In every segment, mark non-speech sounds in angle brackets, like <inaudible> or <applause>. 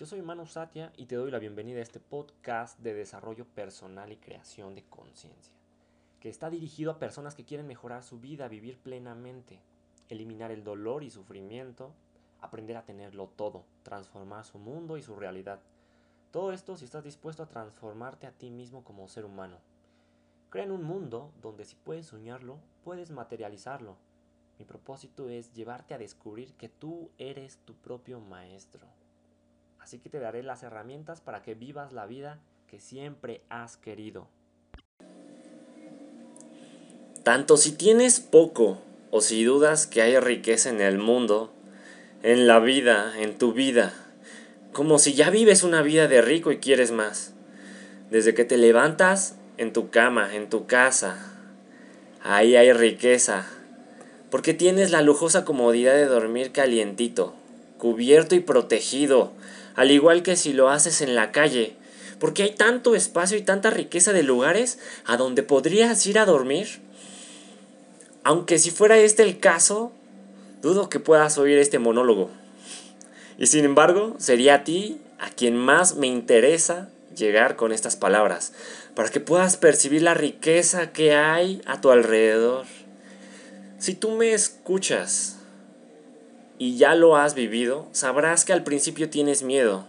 Yo soy Manu Satya y te doy la bienvenida a este podcast de desarrollo personal y creación de conciencia, que está dirigido a personas que quieren mejorar su vida, vivir plenamente, eliminar el dolor y sufrimiento, aprender a tenerlo todo, transformar su mundo y su realidad. Todo esto si estás dispuesto a transformarte a ti mismo como ser humano. Crea en un mundo donde si puedes soñarlo, puedes materializarlo. Mi propósito es llevarte a descubrir que tú eres tu propio maestro. Así que te daré las herramientas para que vivas la vida que siempre has querido. Tanto si tienes poco o si dudas que hay riqueza en el mundo, en la vida, en tu vida, como si ya vives una vida de rico y quieres más. Desde que te levantas en tu cama, en tu casa, ahí hay riqueza, porque tienes la lujosa comodidad de dormir calientito, cubierto y protegido, al igual que si lo haces en la calle, porque hay tanto espacio y tanta riqueza de lugares a donde podrías ir a dormir. Aunque si fuera este el caso, dudo que puedas oír este monólogo. Y sin embargo, sería a ti a quien más me interesa llegar con estas palabras, para que puedas percibir la riqueza que hay a tu alrededor. Si tú me escuchas y ya lo has vivido, sabrás que al principio tienes miedo,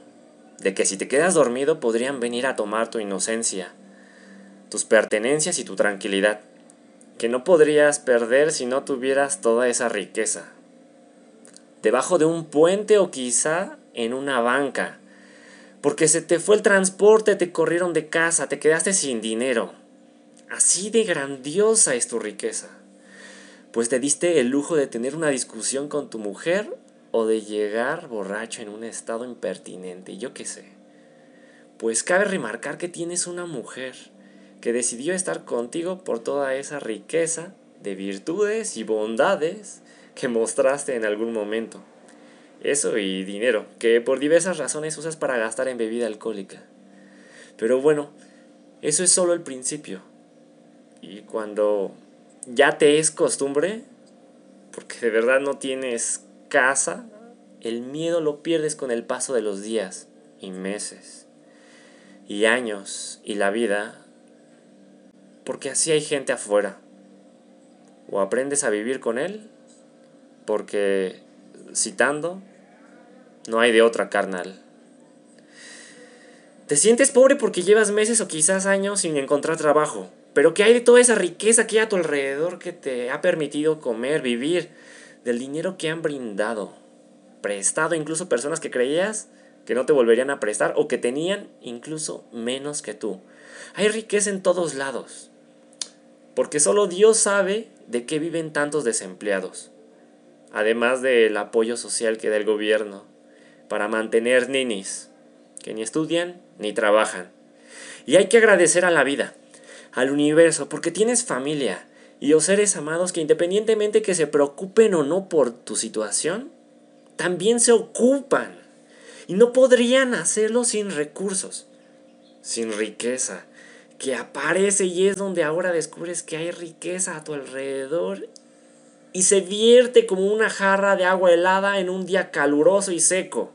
de que si te quedas dormido podrían venir a tomar tu inocencia, tus pertenencias y tu tranquilidad, que no podrías perder si no tuvieras toda esa riqueza. Debajo de un puente o quizá en una banca, porque se te fue el transporte, te corrieron de casa, te quedaste sin dinero. Así de grandiosa es tu riqueza pues te diste el lujo de tener una discusión con tu mujer o de llegar borracho en un estado impertinente, yo qué sé. Pues cabe remarcar que tienes una mujer que decidió estar contigo por toda esa riqueza de virtudes y bondades que mostraste en algún momento. Eso y dinero, que por diversas razones usas para gastar en bebida alcohólica. Pero bueno, eso es solo el principio. Y cuando ya te es costumbre, porque de verdad no tienes casa, el miedo lo pierdes con el paso de los días y meses y años y la vida, porque así hay gente afuera. O aprendes a vivir con él, porque, citando, no hay de otra carnal. Te sientes pobre porque llevas meses o quizás años sin encontrar trabajo pero ¿qué hay de toda esa riqueza que hay a tu alrededor que te ha permitido comer, vivir, del dinero que han brindado, prestado incluso personas que creías que no te volverían a prestar o que tenían incluso menos que tú? Hay riqueza en todos lados, porque solo Dios sabe de qué viven tantos desempleados, además del apoyo social que da el gobierno para mantener ninis que ni estudian ni trabajan. Y hay que agradecer a la vida al universo, porque tienes familia y o seres amados que independientemente que se preocupen o no por tu situación, también se ocupan. Y no podrían hacerlo sin recursos, sin riqueza, que aparece y es donde ahora descubres que hay riqueza a tu alrededor y se vierte como una jarra de agua helada en un día caluroso y seco.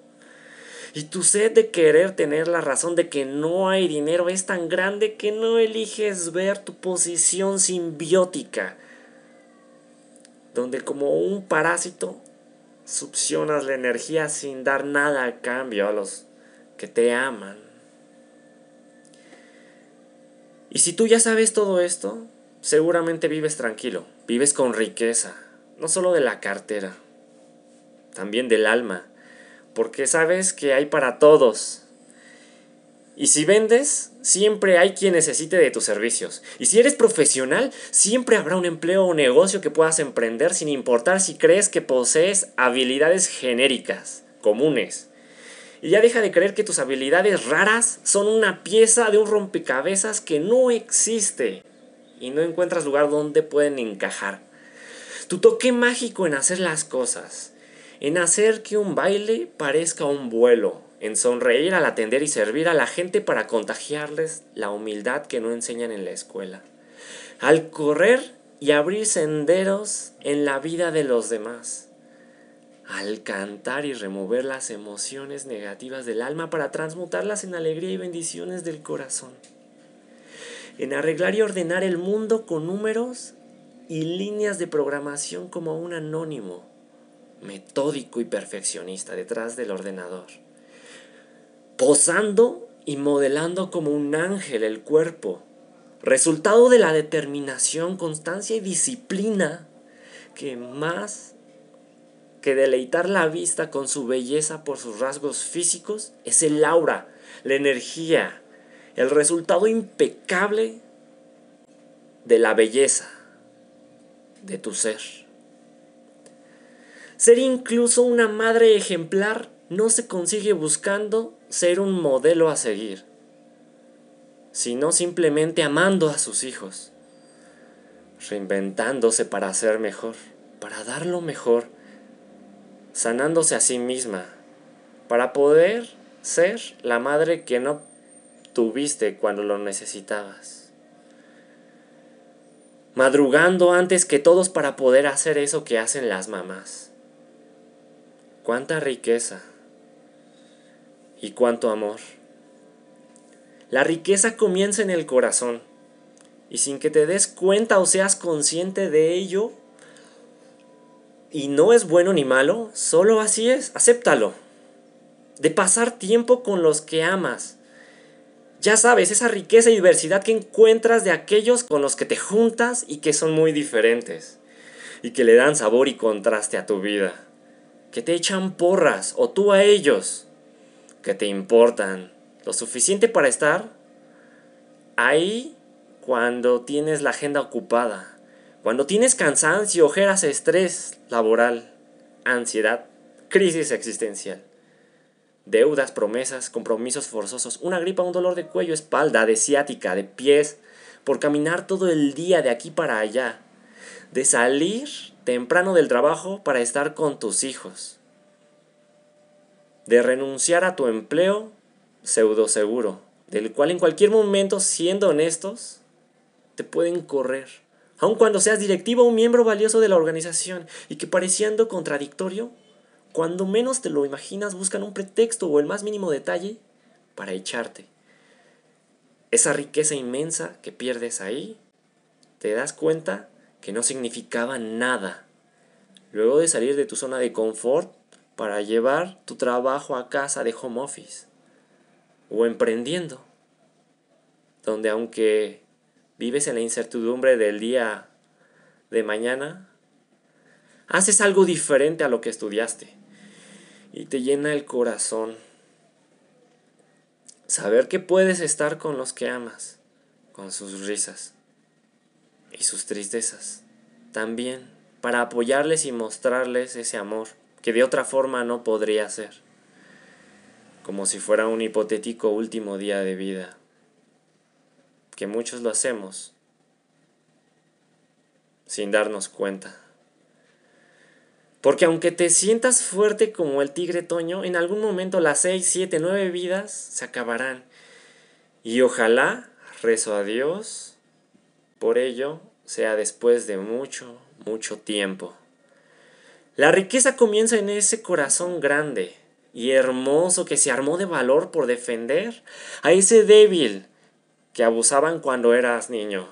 Y tu sed de querer tener la razón de que no hay dinero es tan grande que no eliges ver tu posición simbiótica, donde como un parásito succionas la energía sin dar nada a cambio a los que te aman. Y si tú ya sabes todo esto, seguramente vives tranquilo, vives con riqueza, no solo de la cartera, también del alma porque sabes que hay para todos. Y si vendes, siempre hay quien necesite de tus servicios. Y si eres profesional, siempre habrá un empleo o negocio que puedas emprender sin importar si crees que posees habilidades genéricas, comunes. Y ya deja de creer que tus habilidades raras son una pieza de un rompecabezas que no existe y no encuentras lugar donde pueden encajar. Tu toque mágico en hacer las cosas en hacer que un baile parezca un vuelo, en sonreír al atender y servir a la gente para contagiarles la humildad que no enseñan en la escuela, al correr y abrir senderos en la vida de los demás, al cantar y remover las emociones negativas del alma para transmutarlas en alegría y bendiciones del corazón. En arreglar y ordenar el mundo con números y líneas de programación como un anónimo, metódico y perfeccionista detrás del ordenador. Posando y modelando como un ángel el cuerpo, resultado de la determinación, constancia y disciplina que más que deleitar la vista con su belleza por sus rasgos físicos es el aura, la energía, el resultado impecable de la belleza de tu ser. Ser incluso una madre ejemplar no se consigue buscando ser un modelo a seguir, sino simplemente amando a sus hijos, reinventándose para ser mejor, para dar lo mejor sanándose a sí misma, para poder ser la madre que no tuviste cuando lo necesitabas. Madrugando antes que todos para poder hacer eso que hacen las mamás. Cuánta riqueza y cuánto amor. La riqueza comienza en el corazón y sin que te des cuenta o seas consciente de ello, y no es bueno ni malo, solo así es, acéptalo. De pasar tiempo con los que amas. Ya sabes, esa riqueza y diversidad que encuentras de aquellos con los que te juntas y que son muy diferentes. Y que le dan sabor y contraste a tu vida. Que te echan porras o tú a ellos. Que te importan lo suficiente para estar ahí cuando tienes la agenda ocupada cuando tienes cansancio, ojeras, estrés laboral, ansiedad, crisis existencial, deudas, promesas, compromisos forzosos, una gripa, un dolor de cuello, espalda, de ciática, de pies, por caminar todo el día de aquí para allá, de salir temprano del trabajo para estar con tus hijos, de renunciar a tu empleo pseudo seguro, del cual en cualquier momento, siendo honestos, te pueden correr aun cuando seas directivo o un miembro valioso de la organización y que pareciendo contradictorio, cuando menos te lo imaginas buscan un pretexto o el más mínimo detalle para echarte. Esa riqueza inmensa que pierdes ahí, te das cuenta que no significaba nada. Luego de salir de tu zona de confort para llevar tu trabajo a casa de home office o emprendiendo, donde aunque vives en la incertidumbre del día de mañana, haces algo diferente a lo que estudiaste y te llena el corazón. Saber que puedes estar con los que amas, con sus risas y sus tristezas, también para apoyarles y mostrarles ese amor que de otra forma no podría ser, como si fuera un hipotético último día de vida que muchos lo hacemos sin darnos cuenta. Porque aunque te sientas fuerte como el tigre Toño, en algún momento las seis, siete, nueve vidas se acabarán. Y ojalá, rezo a Dios, por ello sea después de mucho, mucho tiempo. La riqueza comienza en ese corazón grande y hermoso que se armó de valor por defender a ese débil que abusaban cuando eras niño.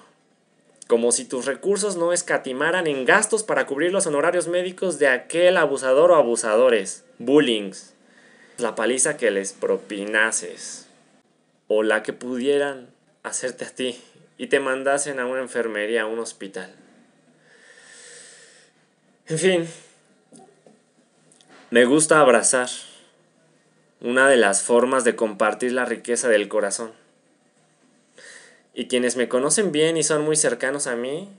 Como si tus recursos no escatimaran en gastos para cubrir los honorarios médicos de aquel abusador o abusadores, bullings, la paliza que les propinases, o la que pudieran hacerte a ti y te mandasen a una enfermería, a un hospital. En fin, me gusta abrazar, una de las formas de compartir la riqueza del corazón. Y quienes me conocen bien y son muy cercanos a mí,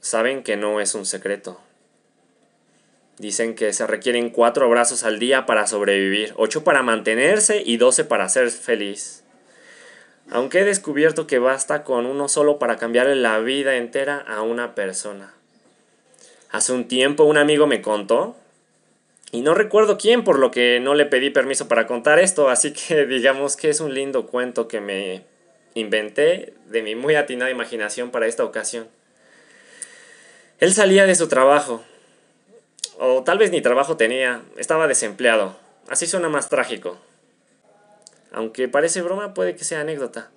saben que no es un secreto. Dicen que se requieren cuatro abrazos al día para sobrevivir, ocho para mantenerse y doce para ser feliz. Aunque he descubierto que basta con uno solo para cambiarle la vida entera a una persona. Hace un tiempo un amigo me contó, y no recuerdo quién, por lo que no le pedí permiso para contar esto, así que <laughs> digamos que es un lindo cuento que me inventé de mi muy atinada imaginación para esta ocasión. Él salía de su trabajo, O tal vez ni trabajo tenía, estaba desempleado. Así suena más trágico. Aunque parece broma, puede que sea anécdota.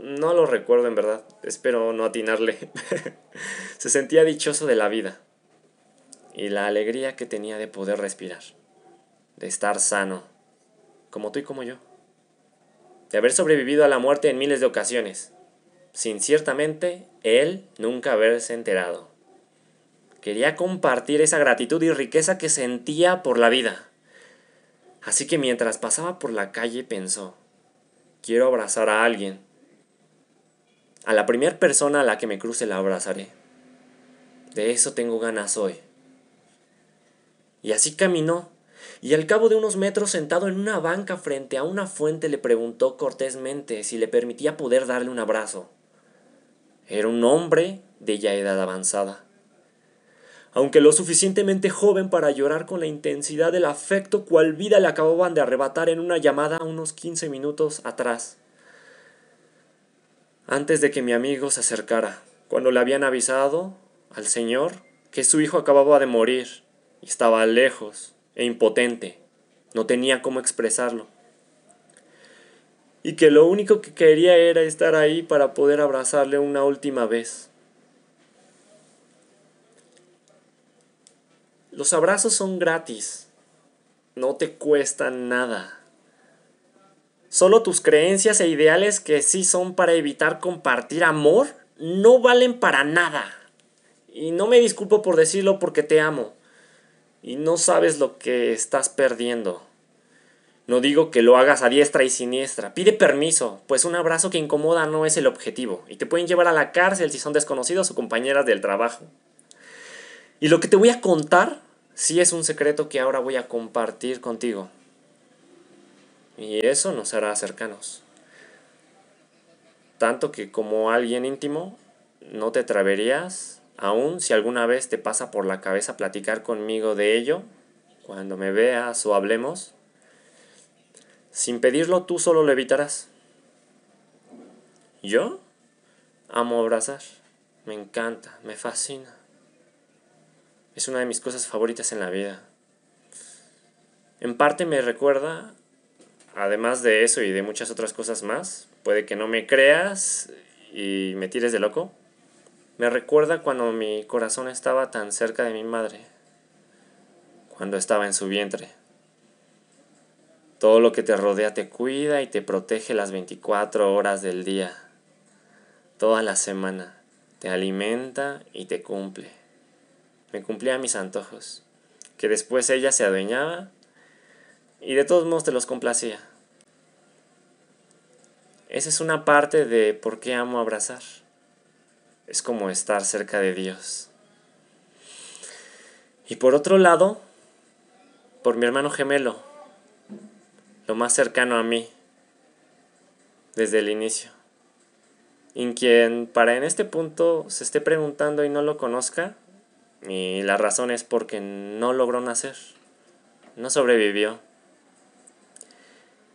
No lo recuerdo en verdad, espero no atinarle. <laughs> Se sentía dichoso de la vida y la alegría que tenía de poder respirar, de estar sano, como tú y como yo, de haber sobrevivido a la muerte en miles de ocasiones, sin ciertamente él nunca haberse enterado. Quería compartir esa gratitud y riqueza que sentía por la vida. Así que mientras pasaba por la calle pensó, quiero abrazar a alguien. A la primera persona a la que me cruce la abrazaré. De eso tengo ganas hoy. Y así caminó, y al cabo de unos metros sentado en una banca frente a una fuente le preguntó cortésmente si le permitía poder darle un abrazo. Era un hombre de ya edad avanzada. Aunque lo suficientemente joven para llorar con la intensidad del afecto cual vida le acababan de arrebatar en una llamada unos quince minutos atrás. Antes de que mi amigo se acercara, cuando le habían avisado al señor que su hijo acababa de morir estaba lejos e impotente, no tenía cómo expresarlo. Y que lo único que quería era estar ahí para poder abrazarle una última vez. Los abrazos son gratis, no te cuestan nada. Solo tus creencias e ideales que sí son para evitar compartir amor no valen para nada. Y no me disculpo por decirlo porque te amo y no sabes lo que estás perdiendo. No digo que lo hagas a diestra y siniestra. Pide permiso, pues un abrazo que incomoda no es el objetivo y te pueden llevar a la cárcel si son desconocidos o compañeras del trabajo. Y lo que te voy a contar sí es un secreto que ahora voy a compartir contigo. Y eso nos hará cercanos. Tanto que como alguien íntimo no te atreverías Aún si alguna vez te pasa por la cabeza platicar conmigo de ello, cuando me veas o hablemos, sin pedirlo tú solo lo evitarás. ¿Yo? Amo abrazar. Me encanta, me fascina. Es una de mis cosas favoritas en la vida. En parte me recuerda, además de eso y de muchas otras cosas más, puede que no me creas y me tires de loco, me recuerda cuando mi corazón estaba tan cerca de mi madre, cuando estaba en su vientre. Todo lo que te rodea te cuida y te protege las 24 horas del día, toda la semana, te alimenta y te cumple. Me cumplía mis antojos, que después ella se adueñaba y de todos modos te los complacía. Esa es una parte de por qué amo abrazar es como estar cerca de Dios. Y por otro lado, por mi hermano gemelo, lo más cercano a mí, desde el inicio. Y quien para en este punto se esté preguntando y no lo conozca, y la razón es porque no logró nacer, no sobrevivió.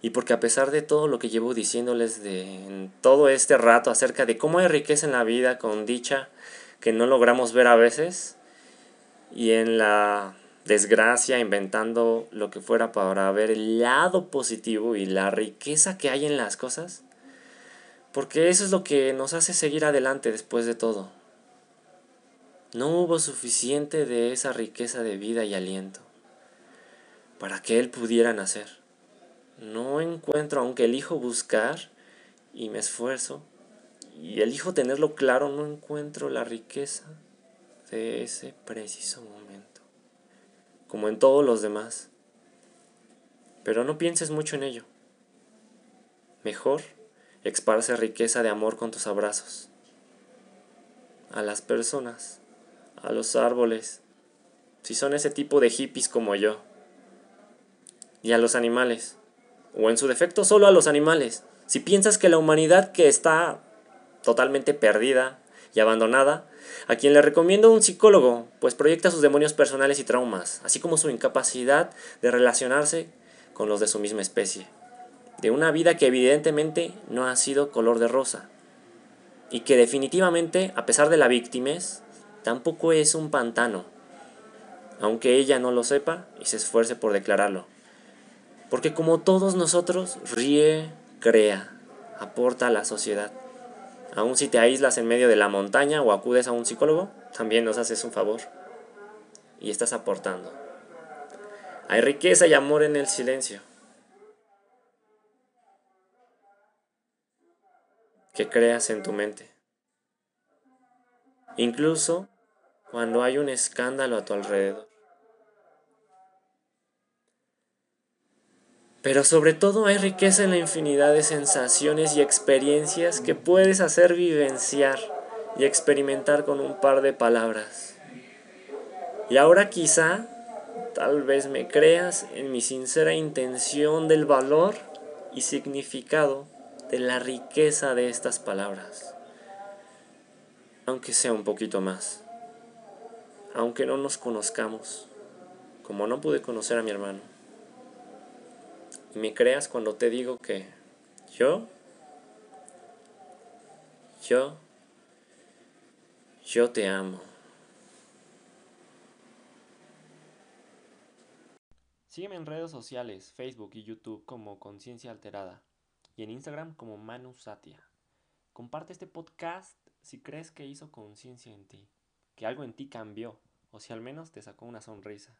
Y porque a pesar de todo lo que llevo diciéndoles de todo este rato acerca de cómo hay riqueza en la vida con dicha que no logramos ver a veces, y en la desgracia inventando lo que fuera para ver el lado positivo y la riqueza que hay en las cosas, porque eso es lo que nos hace seguir adelante después de todo. No hubo suficiente de esa riqueza de vida y aliento para que Él pudiera nacer. No encuentro, aunque elijo buscar y me esfuerzo y elijo tenerlo claro, no encuentro la riqueza de ese preciso momento, como en todos los demás. Pero no pienses mucho en ello. Mejor esparce riqueza de amor con tus abrazos. A las personas, a los árboles, si son ese tipo de hippies como yo, y a los animales. O en su defecto solo a los animales. Si piensas que la humanidad que está totalmente perdida y abandonada, a quien le recomiendo un psicólogo, pues proyecta sus demonios personales y traumas, así como su incapacidad de relacionarse con los de su misma especie, de una vida que evidentemente no ha sido color de rosa, y que definitivamente, a pesar de la víctima, tampoco es un pantano. aunque ella no lo sepa y se esfuerce por declararlo. Porque como todos nosotros, ríe, crea, aporta a la sociedad. Aun si te aíslas en medio de la montaña o acudes a un psicólogo, también nos haces un favor. Y estás aportando. Hay riqueza y amor en el silencio. Que creas en tu mente. Incluso cuando hay un escándalo a tu alrededor. Pero sobre todo hay riqueza en la infinidad de sensaciones y experiencias que puedes hacer vivenciar y experimentar con un par de palabras. Y ahora quizá, tal vez me creas en mi sincera intención del valor y significado de la riqueza de estas palabras. Aunque sea un poquito más. Aunque no nos conozcamos, como no pude conocer a mi hermano y me creas cuando te digo que yo, yo, yo te amo. Sígueme en redes sociales, Facebook y YouTube como Conciencia Alterada y en Instagram como Manu Satia. Comparte este podcast si crees que hizo conciencia en ti, que algo en ti cambió o si al menos te sacó una sonrisa.